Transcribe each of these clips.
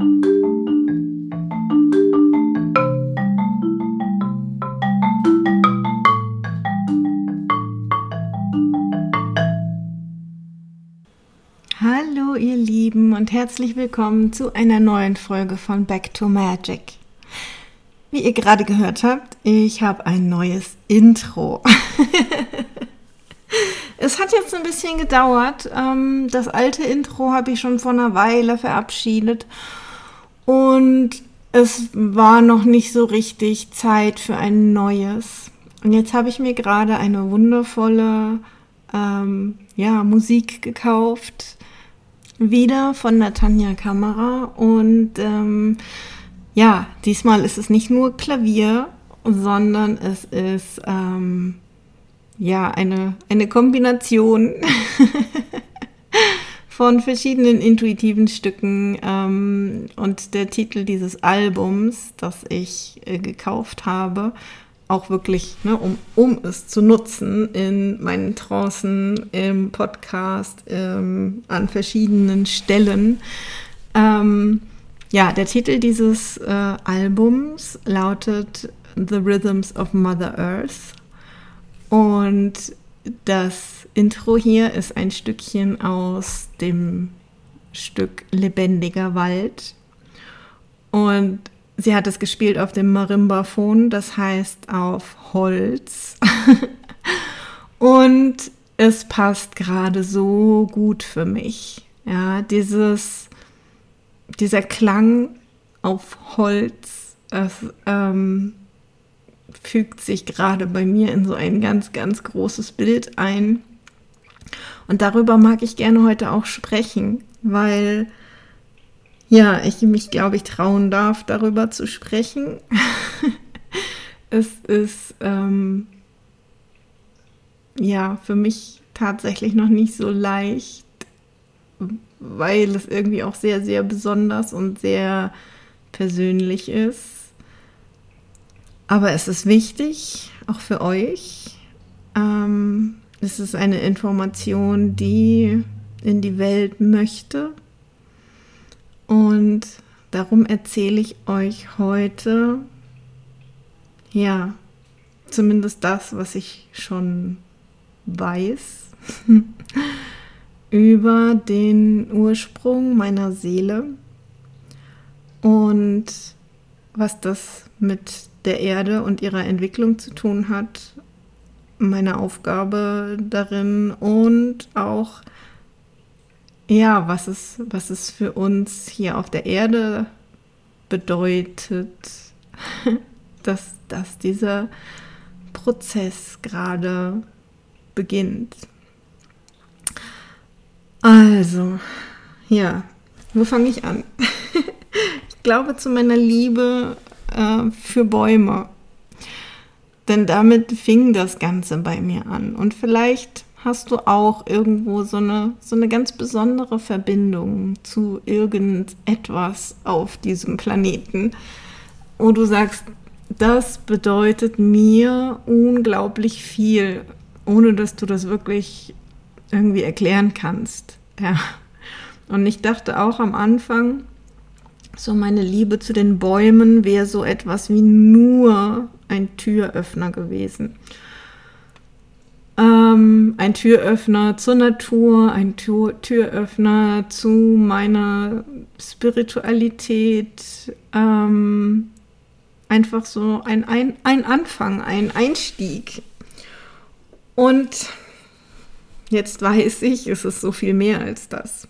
Hallo ihr Lieben und herzlich willkommen zu einer neuen Folge von Back to Magic. Wie ihr gerade gehört habt, ich habe ein neues Intro. es hat jetzt ein bisschen gedauert. Ähm, das alte Intro habe ich schon vor einer Weile verabschiedet und es war noch nicht so richtig Zeit für ein neues. Und jetzt habe ich mir gerade eine wundervolle ähm, ja, Musik gekauft, wieder von Natanja Kamera und ähm, ja, diesmal ist es nicht nur Klavier, sondern es ist ähm, ja eine, eine Kombination von verschiedenen intuitiven Stücken. Ähm, und der Titel dieses Albums, das ich äh, gekauft habe, auch wirklich, ne, um, um es zu nutzen in meinen Trancen, im Podcast, ähm, an verschiedenen Stellen. Ähm, ja, der Titel dieses äh, Albums lautet The Rhythms of Mother Earth. Und das Intro hier ist ein Stückchen aus dem Stück Lebendiger Wald. Und sie hat es gespielt auf dem Marimbaphon, das heißt auf Holz. Und es passt gerade so gut für mich. Ja, dieses dieser Klang auf Holz, das ähm, fügt sich gerade bei mir in so ein ganz, ganz großes Bild ein. Und darüber mag ich gerne heute auch sprechen, weil ja, ich mich, glaube ich, trauen darf, darüber zu sprechen. es ist ähm, ja für mich tatsächlich noch nicht so leicht, weil es irgendwie auch sehr, sehr besonders und sehr persönlich ist. Aber es ist wichtig, auch für euch. Ähm, es ist eine Information, die in die Welt möchte. Und darum erzähle ich euch heute, ja, zumindest das, was ich schon weiß. über den Ursprung meiner Seele und was das mit der Erde und ihrer Entwicklung zu tun hat, meine Aufgabe darin und auch ja, was es, was es für uns hier auf der Erde bedeutet, dass, dass dieser Prozess gerade beginnt. Also, ja, wo fange ich an? ich glaube zu meiner Liebe äh, für Bäume. Denn damit fing das Ganze bei mir an. Und vielleicht hast du auch irgendwo so eine, so eine ganz besondere Verbindung zu irgendetwas auf diesem Planeten, wo du sagst, das bedeutet mir unglaublich viel, ohne dass du das wirklich irgendwie erklären kannst. Ja. Und ich dachte auch am Anfang, so meine Liebe zu den Bäumen wäre so etwas wie nur ein Türöffner gewesen. Ähm, ein Türöffner zur Natur, ein Tür Türöffner zu meiner Spiritualität. Ähm, einfach so ein, ein, ein Anfang, ein Einstieg. Und Jetzt weiß ich, es ist so viel mehr als das.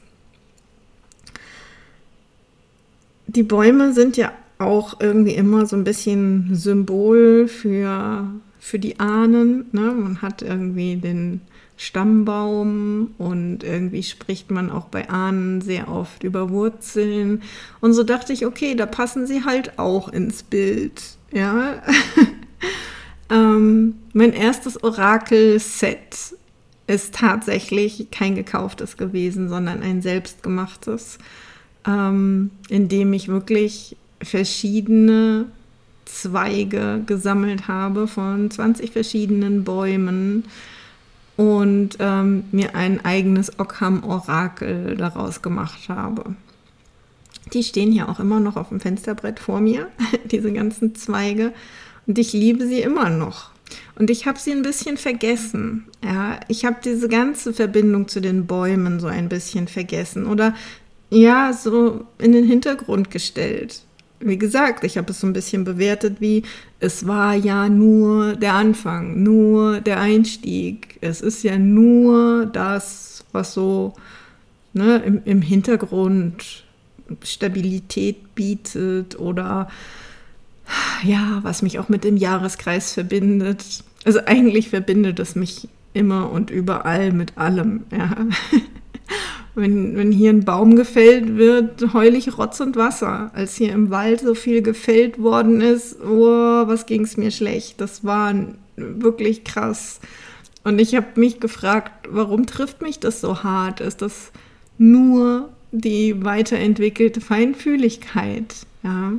Die Bäume sind ja auch irgendwie immer so ein bisschen Symbol für, für die Ahnen. Ne? Man hat irgendwie den Stammbaum und irgendwie spricht man auch bei Ahnen sehr oft über Wurzeln. Und so dachte ich, okay, da passen sie halt auch ins Bild. Ja. ähm, mein erstes Orakel-Set ist tatsächlich kein gekauftes gewesen, sondern ein selbstgemachtes, ähm, in dem ich wirklich verschiedene Zweige gesammelt habe von 20 verschiedenen Bäumen und ähm, mir ein eigenes Ockham-Orakel daraus gemacht habe. Die stehen hier auch immer noch auf dem Fensterbrett vor mir, diese ganzen Zweige. Und ich liebe sie immer noch. Und ich habe sie ein bisschen vergessen. Ja, ich habe diese ganze Verbindung zu den Bäumen so ein bisschen vergessen oder ja, so in den Hintergrund gestellt. Wie gesagt, ich habe es so ein bisschen bewertet wie, es war ja nur der Anfang, nur der Einstieg. Es ist ja nur das, was so ne, im, im Hintergrund Stabilität bietet oder ja, was mich auch mit dem Jahreskreis verbindet. Also eigentlich verbindet es mich immer und überall mit allem. Ja. Wenn, wenn hier ein Baum gefällt wird, heul ich Rotz und Wasser. Als hier im Wald so viel gefällt worden ist, oh, was ging es mir schlecht. Das war wirklich krass. Und ich habe mich gefragt, warum trifft mich das so hart? Ist das nur die weiterentwickelte Feinfühligkeit? Ja.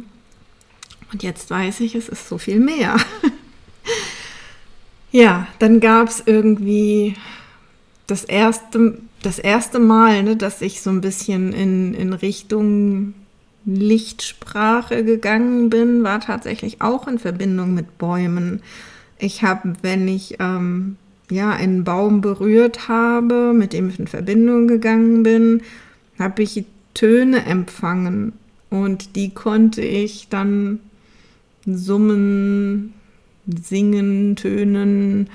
Und jetzt weiß ich, es ist so viel mehr. ja, dann gab es irgendwie das erste, das erste Mal, ne, dass ich so ein bisschen in, in Richtung Lichtsprache gegangen bin, war tatsächlich auch in Verbindung mit Bäumen. Ich habe, wenn ich ähm, ja einen Baum berührt habe, mit dem ich in Verbindung gegangen bin, habe ich Töne empfangen und die konnte ich dann summen, singen, tönen,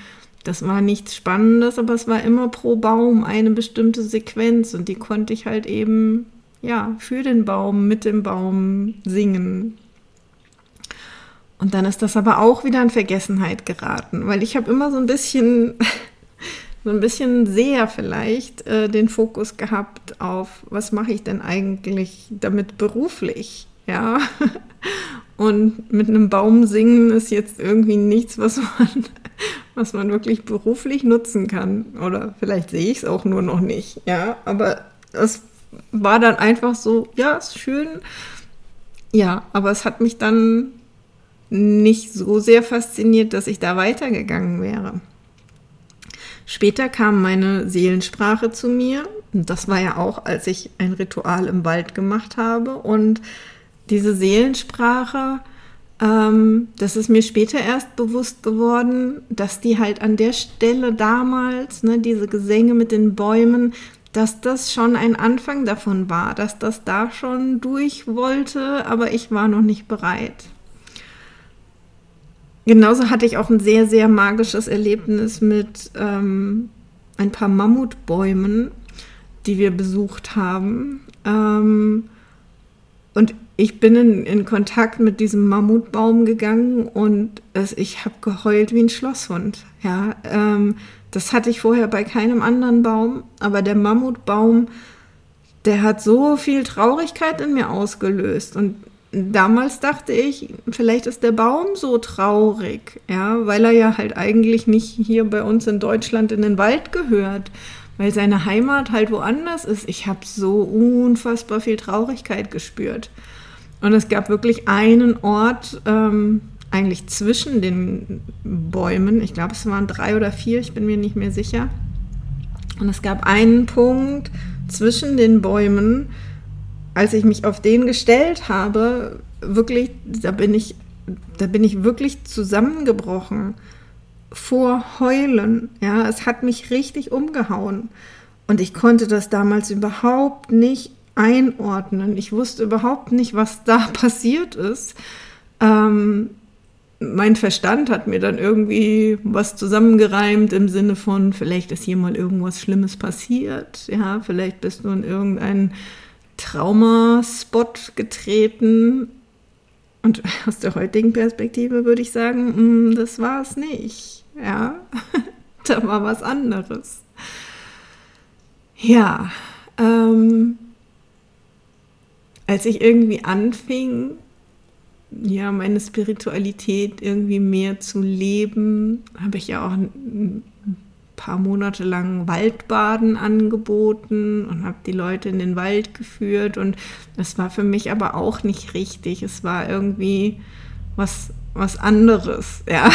das war nichts Spannendes, aber es war immer pro Baum eine bestimmte Sequenz und die konnte ich halt eben, ja, für den Baum, mit dem Baum singen. Und dann ist das aber auch wieder in Vergessenheit geraten, weil ich habe immer so ein bisschen, so ein bisschen sehr vielleicht äh, den Fokus gehabt auf, was mache ich denn eigentlich damit beruflich, ja. Und mit einem Baum singen ist jetzt irgendwie nichts, was man was man wirklich beruflich nutzen kann. Oder vielleicht sehe ich es auch nur noch nicht. Ja, aber es war dann einfach so, ja, ist schön. Ja, aber es hat mich dann nicht so sehr fasziniert, dass ich da weitergegangen wäre. Später kam meine Seelensprache zu mir. Das war ja auch, als ich ein Ritual im Wald gemacht habe. Und diese Seelensprache, ähm, das ist mir später erst bewusst geworden, dass die halt an der Stelle damals, ne, diese Gesänge mit den Bäumen, dass das schon ein Anfang davon war, dass das da schon durch wollte, aber ich war noch nicht bereit. Genauso hatte ich auch ein sehr, sehr magisches Erlebnis mit ähm, ein paar Mammutbäumen, die wir besucht haben. Ähm, und ich bin in, in, Kontakt mit diesem Mammutbaum gegangen und es, ich habe geheult wie ein Schlosshund. Ja, ähm, das hatte ich vorher bei keinem anderen Baum, aber der Mammutbaum, der hat so viel Traurigkeit in mir ausgelöst und damals dachte ich, vielleicht ist der Baum so traurig, ja, weil er ja halt eigentlich nicht hier bei uns in Deutschland in den Wald gehört, weil seine Heimat halt woanders ist. Ich habe so unfassbar viel Traurigkeit gespürt. Und es gab wirklich einen Ort, ähm, eigentlich zwischen den Bäumen. Ich glaube, es waren drei oder vier, ich bin mir nicht mehr sicher. Und es gab einen Punkt zwischen den Bäumen, als ich mich auf den gestellt habe, wirklich, da bin ich, da bin ich wirklich zusammengebrochen vor Heulen. Ja, es hat mich richtig umgehauen. Und ich konnte das damals überhaupt nicht einordnen. Ich wusste überhaupt nicht, was da passiert ist. Ähm, mein Verstand hat mir dann irgendwie was zusammengereimt im Sinne von, vielleicht ist hier mal irgendwas Schlimmes passiert. Ja, vielleicht bist du in irgendeinen Traumaspot getreten. Und aus der heutigen Perspektive würde ich sagen, mm, das war es nicht. Ja, da war was anderes. Ja, ähm, als ich irgendwie anfing, ja, meine Spiritualität irgendwie mehr zu leben, habe ich ja auch ein paar Monate lang Waldbaden angeboten und habe die Leute in den Wald geführt und das war für mich aber auch nicht richtig. Es war irgendwie was, was anderes. Ja,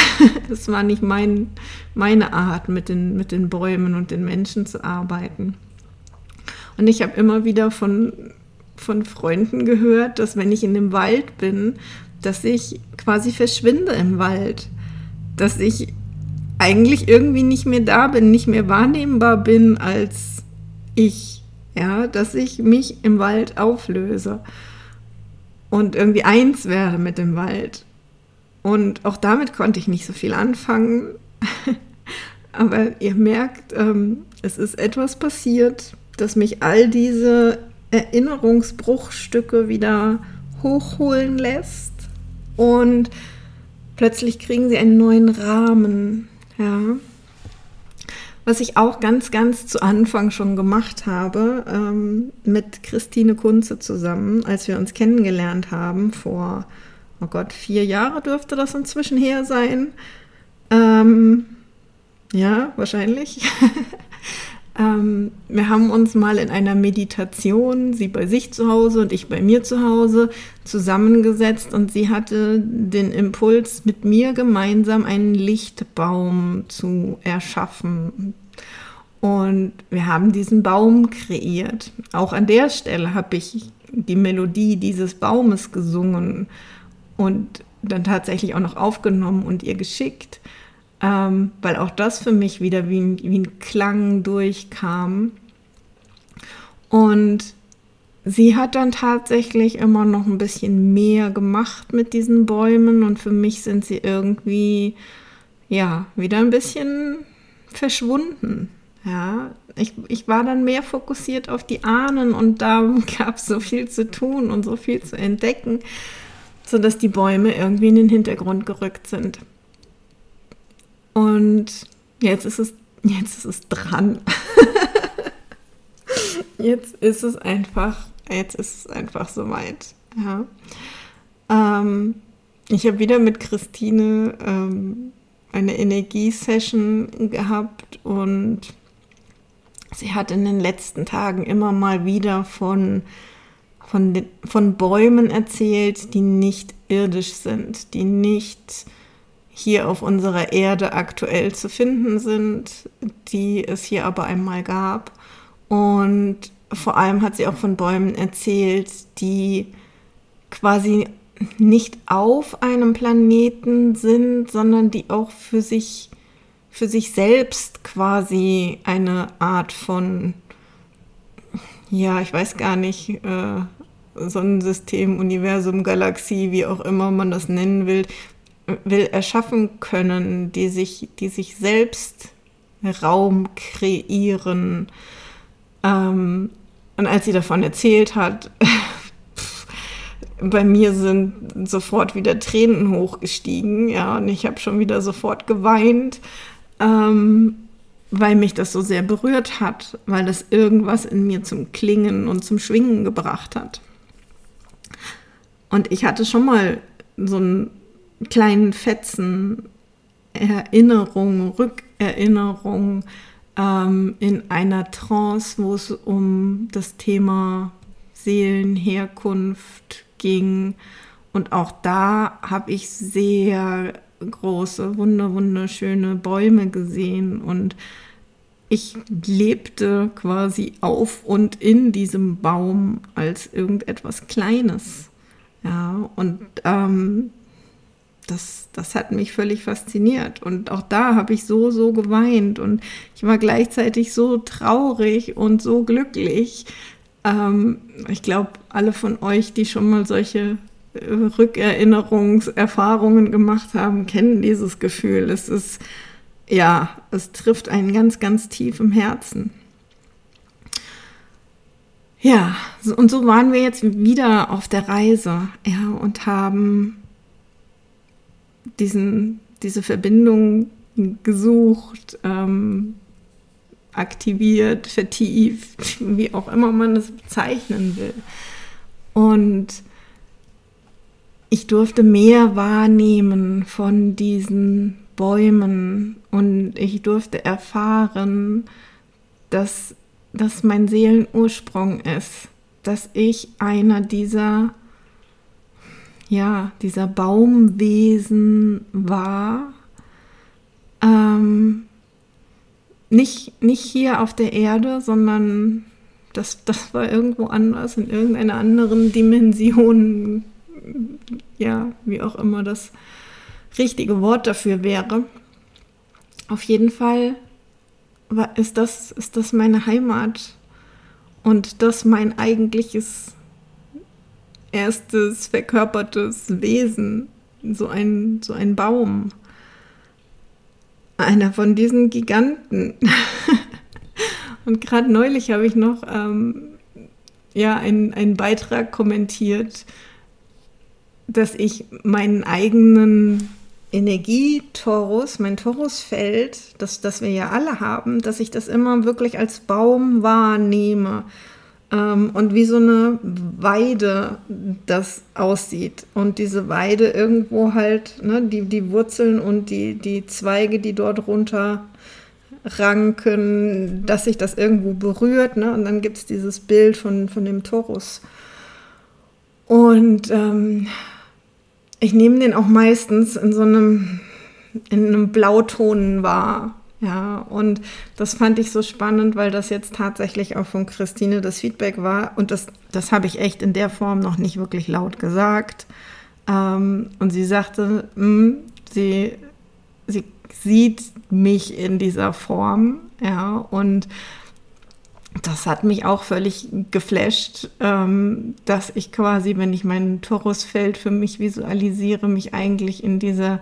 es war nicht mein, meine Art, mit den, mit den Bäumen und den Menschen zu arbeiten. Und ich habe immer wieder von von Freunden gehört, dass wenn ich in dem Wald bin, dass ich quasi verschwinde im Wald. Dass ich eigentlich irgendwie nicht mehr da bin, nicht mehr wahrnehmbar bin als ich. Ja, dass ich mich im Wald auflöse und irgendwie eins werde mit dem Wald. Und auch damit konnte ich nicht so viel anfangen. Aber ihr merkt, ähm, es ist etwas passiert, dass mich all diese Erinnerungsbruchstücke wieder hochholen lässt und plötzlich kriegen sie einen neuen Rahmen. Ja. Was ich auch ganz, ganz zu Anfang schon gemacht habe, ähm, mit Christine Kunze zusammen, als wir uns kennengelernt haben, vor, oh Gott, vier Jahre dürfte das inzwischen her sein. Ähm, ja, wahrscheinlich. ähm, wir haben uns mal in einer Meditation, sie bei sich zu Hause und ich bei mir zu Hause, zusammengesetzt und sie hatte den Impuls, mit mir gemeinsam einen Lichtbaum zu erschaffen. Und wir haben diesen Baum kreiert. Auch an der Stelle habe ich die Melodie dieses Baumes gesungen und dann tatsächlich auch noch aufgenommen und ihr geschickt ähm, weil auch das für mich wieder wie ein, wie ein Klang durchkam. Und sie hat dann tatsächlich immer noch ein bisschen mehr gemacht mit diesen Bäumen und für mich sind sie irgendwie, ja, wieder ein bisschen verschwunden. Ja, ich, ich war dann mehr fokussiert auf die Ahnen und da gab es so viel zu tun und so viel zu entdecken, sodass die Bäume irgendwie in den Hintergrund gerückt sind. Und jetzt ist es, jetzt ist es dran. jetzt ist es einfach, jetzt ist es einfach soweit. Ja. Ähm, ich habe wieder mit Christine ähm, eine Energiesession gehabt und sie hat in den letzten Tagen immer mal wieder von, von, den, von Bäumen erzählt, die nicht irdisch sind, die nicht hier auf unserer Erde aktuell zu finden sind, die es hier aber einmal gab. Und vor allem hat sie auch von Bäumen erzählt, die quasi nicht auf einem Planeten sind, sondern die auch für sich, für sich selbst quasi eine Art von, ja, ich weiß gar nicht, äh, Sonnensystem, Universum, Galaxie, wie auch immer man das nennen will, will erschaffen können, die sich, die sich selbst Raum kreieren. Ähm, und als sie davon erzählt hat, bei mir sind sofort wieder Tränen hochgestiegen, ja, und ich habe schon wieder sofort geweint, ähm, weil mich das so sehr berührt hat, weil das irgendwas in mir zum Klingen und zum Schwingen gebracht hat. Und ich hatte schon mal so ein kleinen Fetzen Erinnerung, Rückerinnerung ähm, in einer Trance, wo es um das Thema Seelenherkunft ging. Und auch da habe ich sehr große, wunder, wunderschöne Bäume gesehen und ich lebte quasi auf und in diesem Baum als irgendetwas Kleines. Ja, und ähm, das, das hat mich völlig fasziniert. Und auch da habe ich so, so geweint. Und ich war gleichzeitig so traurig und so glücklich. Ähm, ich glaube, alle von euch, die schon mal solche äh, Rückerinnerungserfahrungen gemacht haben, kennen dieses Gefühl. Es ist, ja, es trifft einen ganz, ganz tief im Herzen. Ja, und so waren wir jetzt wieder auf der Reise, ja, und haben diesen, diese Verbindung gesucht, ähm, aktiviert, vertieft, wie auch immer man es bezeichnen will. Und ich durfte mehr wahrnehmen von diesen Bäumen und ich durfte erfahren, dass das mein Seelenursprung ist, dass ich einer dieser ja, dieser Baumwesen war. Ähm, nicht, nicht hier auf der Erde, sondern das, das war irgendwo anders, in irgendeiner anderen Dimension, ja, wie auch immer das richtige Wort dafür wäre. Auf jeden Fall war, ist, das, ist das meine Heimat und das mein eigentliches erstes verkörpertes Wesen, so ein, so ein Baum. Einer von diesen Giganten. Und gerade neulich habe ich noch ähm, ja, einen, einen Beitrag kommentiert, dass ich meinen eigenen Energietorus, mein Torusfeld, das, das wir ja alle haben, dass ich das immer wirklich als Baum wahrnehme und wie so eine Weide das aussieht. Und diese Weide irgendwo halt, ne, die, die Wurzeln und die, die Zweige, die dort runter ranken, dass sich das irgendwo berührt. Ne? Und dann gibt es dieses Bild von, von dem Torus. Und ähm, ich nehme den auch meistens in so einem, in einem Blauton wahr. Ja, und das fand ich so spannend, weil das jetzt tatsächlich auch von Christine das Feedback war. Und das, das habe ich echt in der Form noch nicht wirklich laut gesagt. Ähm, und sie sagte, mh, hm, sie, sie sieht mich in dieser Form, ja, und das hat mich auch völlig geflasht, ähm, dass ich quasi, wenn ich mein Torusfeld für mich visualisiere, mich eigentlich in dieser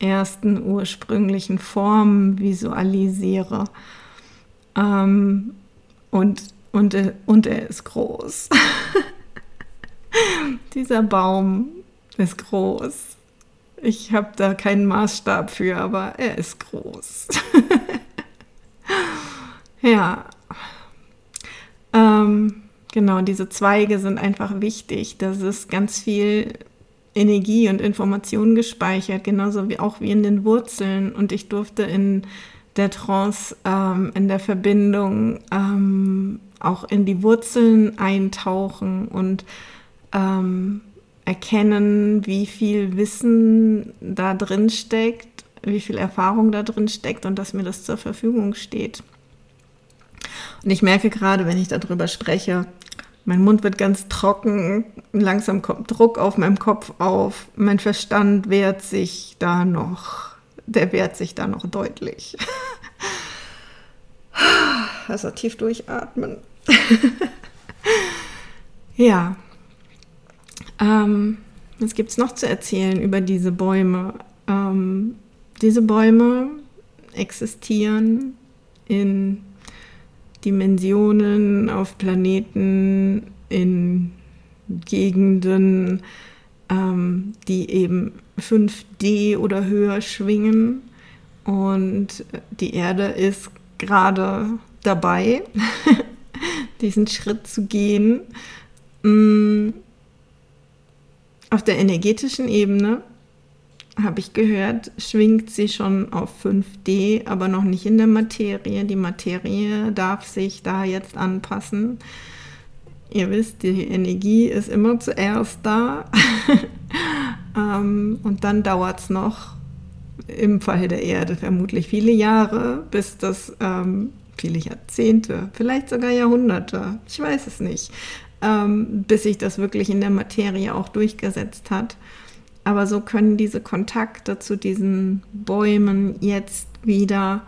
ersten ursprünglichen Form visualisiere. Ähm, und, und, und er ist groß. Dieser Baum ist groß. Ich habe da keinen Maßstab für, aber er ist groß. ja. Ähm, genau, diese Zweige sind einfach wichtig. Das ist ganz viel Energie und Information gespeichert, genauso wie auch wie in den Wurzeln. Und ich durfte in der Trance, ähm, in der Verbindung ähm, auch in die Wurzeln eintauchen und ähm, erkennen, wie viel Wissen da drin steckt, wie viel Erfahrung da drin steckt und dass mir das zur Verfügung steht. Und ich merke gerade, wenn ich darüber spreche, mein Mund wird ganz trocken, langsam kommt Druck auf meinem Kopf auf, mein Verstand wehrt sich da noch, der wehrt sich da noch deutlich. Also tief durchatmen. ja, ähm, was gibt es noch zu erzählen über diese Bäume? Ähm, diese Bäume existieren in Dimensionen, auf Planeten, in Gegenden, ähm, die eben 5D oder höher schwingen. Und die Erde ist gerade dabei, diesen Schritt zu gehen. Mm, auf der energetischen Ebene habe ich gehört, schwingt sie schon auf 5D, aber noch nicht in der Materie. Die Materie darf sich da jetzt anpassen. Ihr wisst, die Energie ist immer zuerst da. ähm, und dann dauert es noch im Fall der Erde vermutlich viele Jahre, bis das ähm, viele Jahrzehnte, vielleicht sogar Jahrhunderte, ich weiß es nicht, ähm, bis sich das wirklich in der Materie auch durchgesetzt hat. Aber so können diese Kontakte zu diesen Bäumen jetzt wieder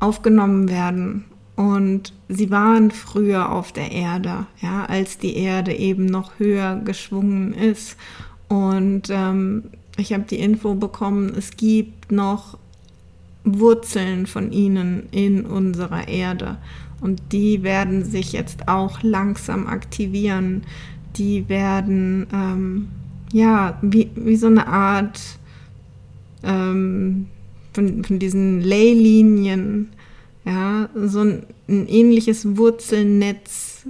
aufgenommen werden. Und sie waren früher auf der Erde, ja, als die Erde eben noch höher geschwungen ist. Und ähm, ich habe die Info bekommen, es gibt noch Wurzeln von ihnen in unserer Erde. Und die werden sich jetzt auch langsam aktivieren. Die werden, ähm, ja, wie, wie so eine Art ähm, von, von diesen Leylinien, ja, so ein, ein ähnliches Wurzelnetz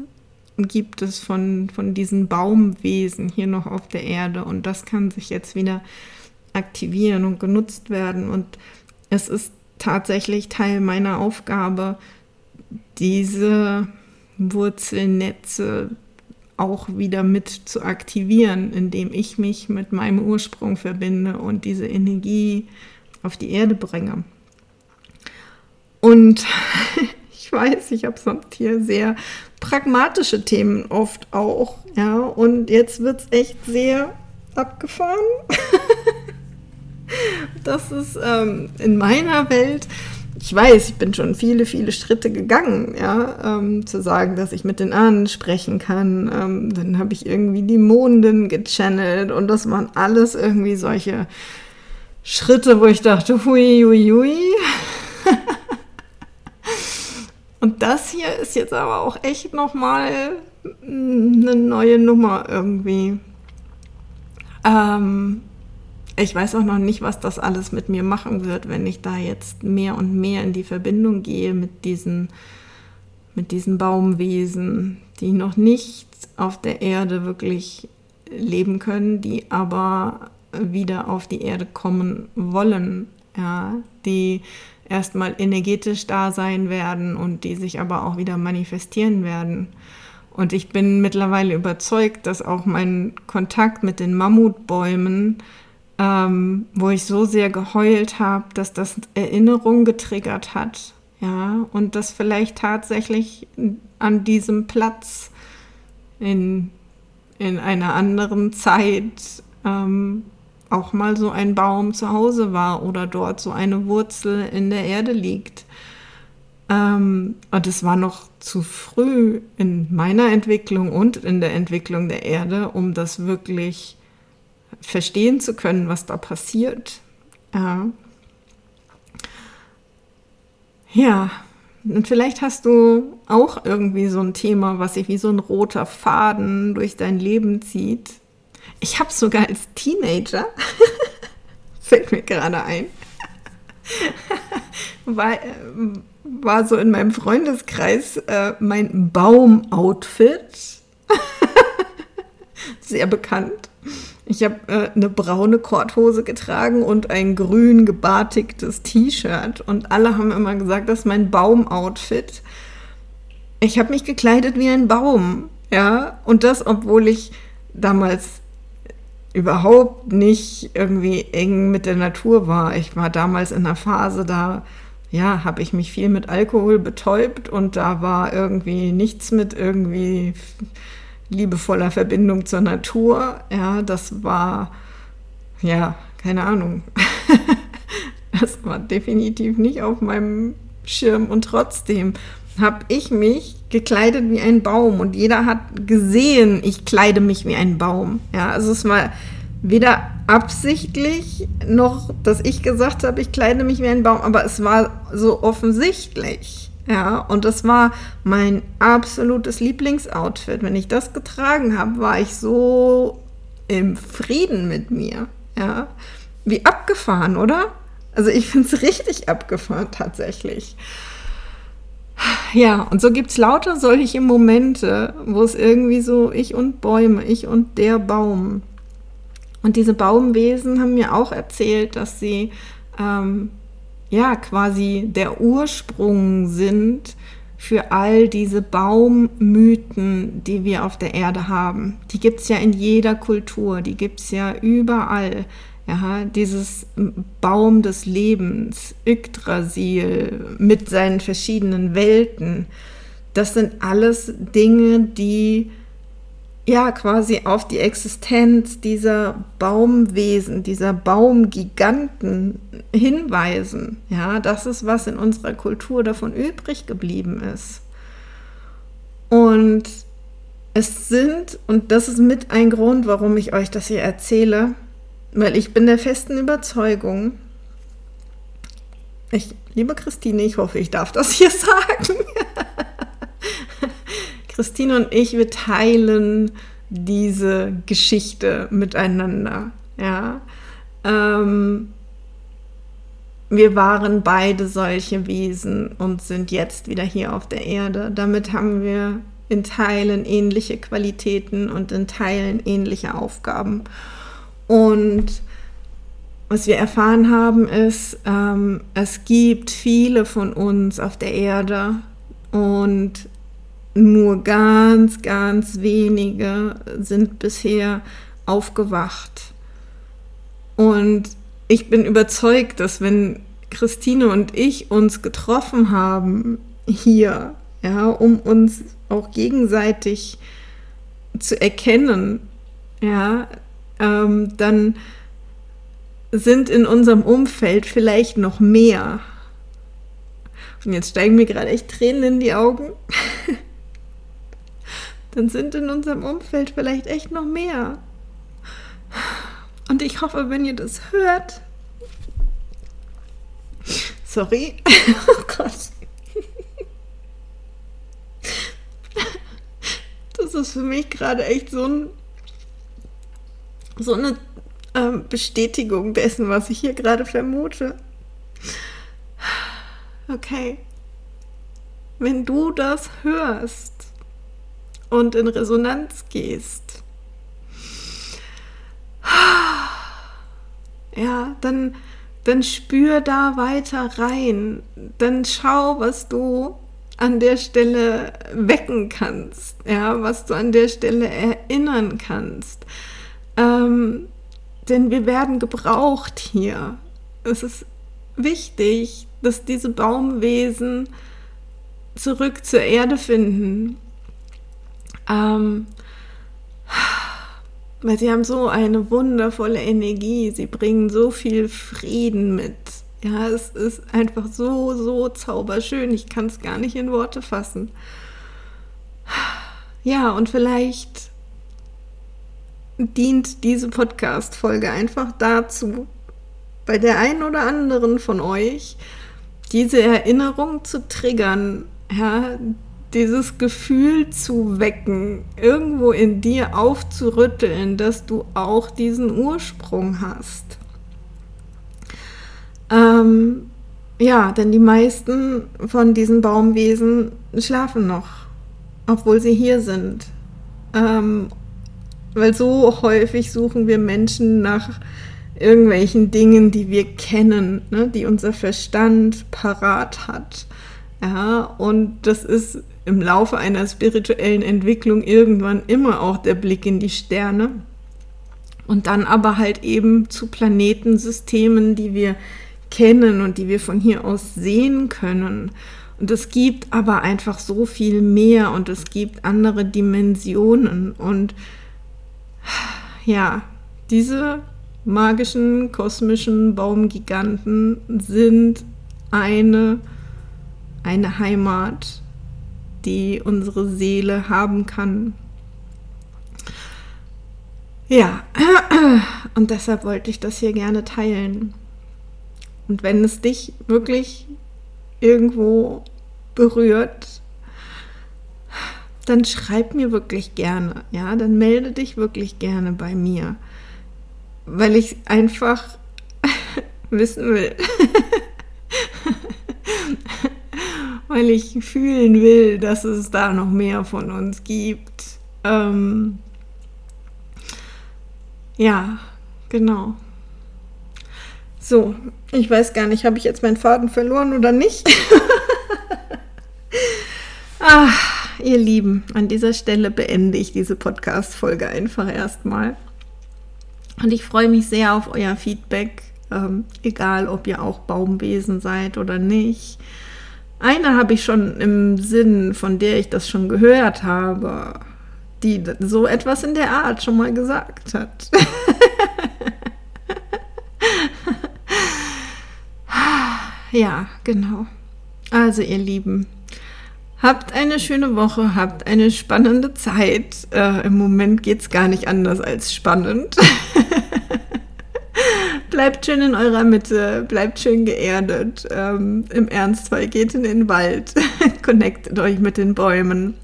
gibt es von, von diesen Baumwesen hier noch auf der Erde. Und das kann sich jetzt wieder aktivieren und genutzt werden. Und es ist tatsächlich Teil meiner Aufgabe, diese Wurzelnetze auch wieder mit zu aktivieren, indem ich mich mit meinem Ursprung verbinde und diese Energie auf die Erde bringe. Und ich weiß, ich habe sonst hier sehr pragmatische Themen oft auch, ja. Und jetzt wird es echt sehr abgefahren. das ist ähm, in meiner Welt ich weiß, ich bin schon viele, viele Schritte gegangen, ja, ähm, zu sagen, dass ich mit den Ahnen sprechen kann. Ähm, dann habe ich irgendwie die Monden gechannelt und das waren alles irgendwie solche Schritte, wo ich dachte, hui, hui, hui. und das hier ist jetzt aber auch echt nochmal eine neue Nummer irgendwie. Ähm, ich weiß auch noch nicht, was das alles mit mir machen wird, wenn ich da jetzt mehr und mehr in die Verbindung gehe mit diesen, mit diesen Baumwesen, die noch nicht auf der Erde wirklich leben können, die aber wieder auf die Erde kommen wollen, ja, die erstmal energetisch da sein werden und die sich aber auch wieder manifestieren werden. Und ich bin mittlerweile überzeugt, dass auch mein Kontakt mit den Mammutbäumen ähm, wo ich so sehr geheult habe, dass das Erinnerung getriggert hat. Ja, und dass vielleicht tatsächlich an diesem Platz in, in einer anderen Zeit ähm, auch mal so ein Baum zu Hause war oder dort so eine Wurzel in der Erde liegt. Ähm, und es war noch zu früh in meiner Entwicklung und in der Entwicklung der Erde, um das wirklich verstehen zu können, was da passiert. Ja. ja, und vielleicht hast du auch irgendwie so ein Thema, was sich wie so ein roter Faden durch dein Leben zieht. Ich habe sogar als Teenager, fällt mir gerade ein, war, äh, war so in meinem Freundeskreis äh, mein Baumoutfit. Sehr bekannt. Ich habe äh, eine braune Korthose getragen und ein grün gebartigtes T-Shirt. Und alle haben immer gesagt, das ist mein Baumoutfit. Ich habe mich gekleidet wie ein Baum. Ja, und das, obwohl ich damals überhaupt nicht irgendwie eng mit der Natur war. Ich war damals in einer Phase, da ja, habe ich mich viel mit Alkohol betäubt und da war irgendwie nichts mit irgendwie liebevoller Verbindung zur Natur. Ja, das war, ja, keine Ahnung. das war definitiv nicht auf meinem Schirm und trotzdem habe ich mich gekleidet wie ein Baum und jeder hat gesehen, ich kleide mich wie ein Baum. Ja, also es war weder absichtlich noch, dass ich gesagt habe, ich kleide mich wie ein Baum, aber es war so offensichtlich. Ja, und das war mein absolutes Lieblingsoutfit. Wenn ich das getragen habe, war ich so im Frieden mit mir. Ja, wie abgefahren, oder? Also ich finde es richtig abgefahren tatsächlich. Ja, und so gibt es lauter solche Momente, wo es irgendwie so ich und Bäume, ich und der Baum. Und diese Baumwesen haben mir auch erzählt, dass sie ähm, ja quasi der Ursprung sind für all diese Baummythen, die wir auf der Erde haben. Die gibt es ja in jeder Kultur, die gibt es ja überall. Ja, dieses Baum des Lebens, Yggdrasil mit seinen verschiedenen Welten, das sind alles Dinge, die ja quasi auf die Existenz dieser Baumwesen, dieser Baumgiganten hinweisen. Ja, das ist, was in unserer Kultur davon übrig geblieben ist. Und es sind, und das ist mit ein Grund, warum ich euch das hier erzähle, weil ich bin der festen Überzeugung, ich, liebe Christine, ich hoffe, ich darf das hier sagen. Christine und ich, wir teilen diese Geschichte miteinander. Ja. Ähm, wir waren beide solche Wesen und sind jetzt wieder hier auf der Erde. Damit haben wir in Teilen ähnliche Qualitäten und in Teilen ähnliche Aufgaben. Und was wir erfahren haben, ist, ähm, es gibt viele von uns auf der Erde und nur ganz, ganz wenige sind bisher aufgewacht. Und ich bin überzeugt, dass wenn Christine und ich uns getroffen haben hier, ja, um uns auch gegenseitig zu erkennen, ja, ähm, dann sind in unserem Umfeld vielleicht noch mehr. Und jetzt steigen mir gerade echt Tränen in die Augen. dann sind in unserem Umfeld vielleicht echt noch mehr. Und ich hoffe, wenn ihr das hört. Sorry. Oh Gott. Das ist für mich gerade echt so, ein, so eine ähm, Bestätigung dessen, was ich hier gerade vermute. Okay. Wenn du das hörst und in Resonanz gehst, ja, dann, dann spür da weiter rein. Dann schau, was du an der Stelle wecken kannst, ja, was du an der Stelle erinnern kannst. Ähm, denn wir werden gebraucht hier. Es ist wichtig, dass diese Baumwesen zurück zur Erde finden. Ähm, weil sie haben so eine wundervolle Energie, sie bringen so viel Frieden mit. Ja, es ist einfach so, so zauberschön. Ich kann es gar nicht in Worte fassen. Ja, und vielleicht dient diese Podcast-Folge einfach dazu, bei der einen oder anderen von euch diese Erinnerung zu triggern, ja, dieses Gefühl zu wecken, irgendwo in dir aufzurütteln, dass du auch diesen Ursprung hast. Ähm, ja, denn die meisten von diesen Baumwesen schlafen noch, obwohl sie hier sind. Ähm, weil so häufig suchen wir Menschen nach irgendwelchen Dingen, die wir kennen, ne, die unser Verstand parat hat. Ja, und das ist im Laufe einer spirituellen Entwicklung irgendwann immer auch der Blick in die Sterne. Und dann aber halt eben zu Planetensystemen, die wir kennen und die wir von hier aus sehen können. Und es gibt aber einfach so viel mehr und es gibt andere Dimensionen. Und ja, diese magischen kosmischen Baumgiganten sind eine, eine Heimat, die unsere Seele haben kann. Ja, und deshalb wollte ich das hier gerne teilen. Und wenn es dich wirklich irgendwo berührt, dann schreib mir wirklich gerne, ja, dann melde dich wirklich gerne bei mir, weil ich einfach wissen will, weil ich fühlen will, dass es da noch mehr von uns gibt. Ähm, ja, genau. So, ich weiß gar nicht, habe ich jetzt meinen Faden verloren oder nicht? ah, ihr Lieben, an dieser Stelle beende ich diese Podcast-Folge einfach erstmal. Und ich freue mich sehr auf euer Feedback, ähm, egal ob ihr auch Baumwesen seid oder nicht. Eine habe ich schon im Sinn, von der ich das schon gehört habe, die so etwas in der Art schon mal gesagt hat. Ja, genau. Also ihr Lieben, habt eine schöne Woche, habt eine spannende Zeit. Äh, Im Moment geht es gar nicht anders als spannend. bleibt schön in eurer Mitte, bleibt schön geerdet. Ähm, Im Ernstfall geht in den Wald, connectet euch mit den Bäumen.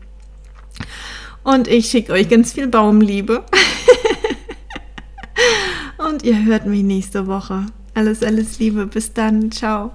Und ich schicke euch ganz viel Baumliebe. Und ihr hört mich nächste Woche. Alles, alles Liebe. Bis dann. Ciao.